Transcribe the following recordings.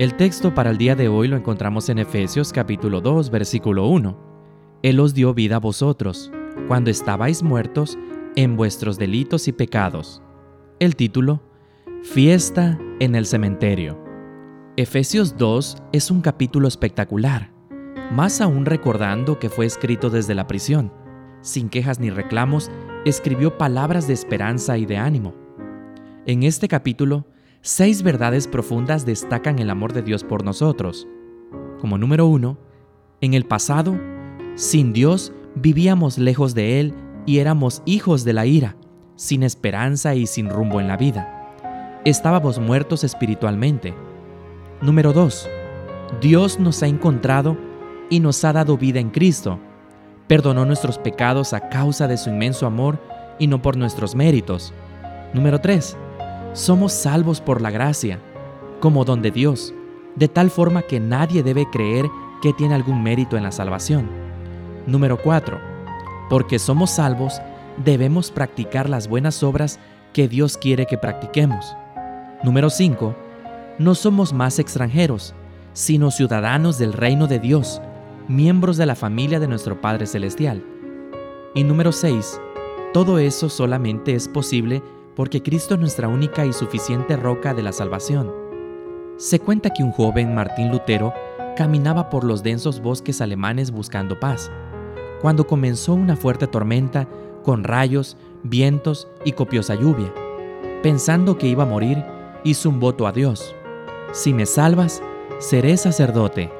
El texto para el día de hoy lo encontramos en Efesios capítulo 2, versículo 1. Él os dio vida a vosotros, cuando estabais muertos en vuestros delitos y pecados. El título, Fiesta en el cementerio. Efesios 2 es un capítulo espectacular, más aún recordando que fue escrito desde la prisión sin quejas ni reclamos, escribió palabras de esperanza y de ánimo. En este capítulo, seis verdades profundas destacan el amor de Dios por nosotros. Como número uno, en el pasado, sin Dios vivíamos lejos de Él y éramos hijos de la ira, sin esperanza y sin rumbo en la vida. Estábamos muertos espiritualmente. Número 2. Dios nos ha encontrado y nos ha dado vida en Cristo Perdonó nuestros pecados a causa de su inmenso amor y no por nuestros méritos. Número 3. Somos salvos por la gracia, como don de Dios, de tal forma que nadie debe creer que tiene algún mérito en la salvación. Número 4. Porque somos salvos, debemos practicar las buenas obras que Dios quiere que practiquemos. Número 5. No somos más extranjeros, sino ciudadanos del reino de Dios miembros de la familia de nuestro Padre Celestial. Y número 6. Todo eso solamente es posible porque Cristo es nuestra única y suficiente roca de la salvación. Se cuenta que un joven, Martín Lutero, caminaba por los densos bosques alemanes buscando paz, cuando comenzó una fuerte tormenta con rayos, vientos y copiosa lluvia. Pensando que iba a morir, hizo un voto a Dios. Si me salvas, seré sacerdote.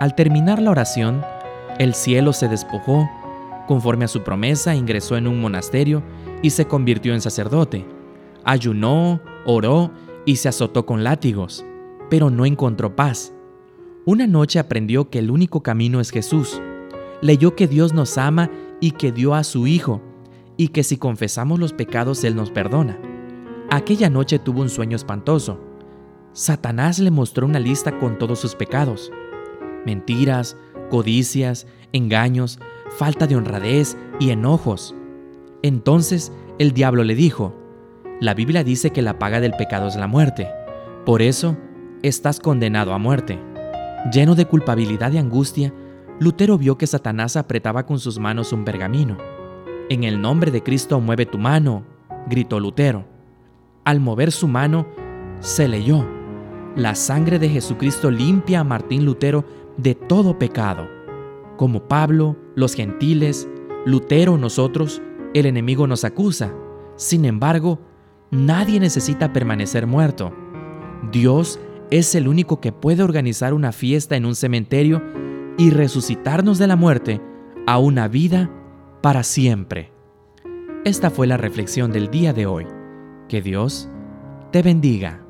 Al terminar la oración, el cielo se despojó, conforme a su promesa ingresó en un monasterio y se convirtió en sacerdote. Ayunó, oró y se azotó con látigos, pero no encontró paz. Una noche aprendió que el único camino es Jesús. Leyó que Dios nos ama y que dio a su Hijo, y que si confesamos los pecados Él nos perdona. Aquella noche tuvo un sueño espantoso. Satanás le mostró una lista con todos sus pecados mentiras, codicias, engaños, falta de honradez y enojos. Entonces el diablo le dijo, la Biblia dice que la paga del pecado es la muerte, por eso estás condenado a muerte. Lleno de culpabilidad y angustia, Lutero vio que Satanás apretaba con sus manos un pergamino. En el nombre de Cristo mueve tu mano, gritó Lutero. Al mover su mano, se leyó. La sangre de Jesucristo limpia a Martín Lutero de todo pecado. Como Pablo, los gentiles, Lutero, nosotros, el enemigo nos acusa. Sin embargo, nadie necesita permanecer muerto. Dios es el único que puede organizar una fiesta en un cementerio y resucitarnos de la muerte a una vida para siempre. Esta fue la reflexión del día de hoy. Que Dios te bendiga.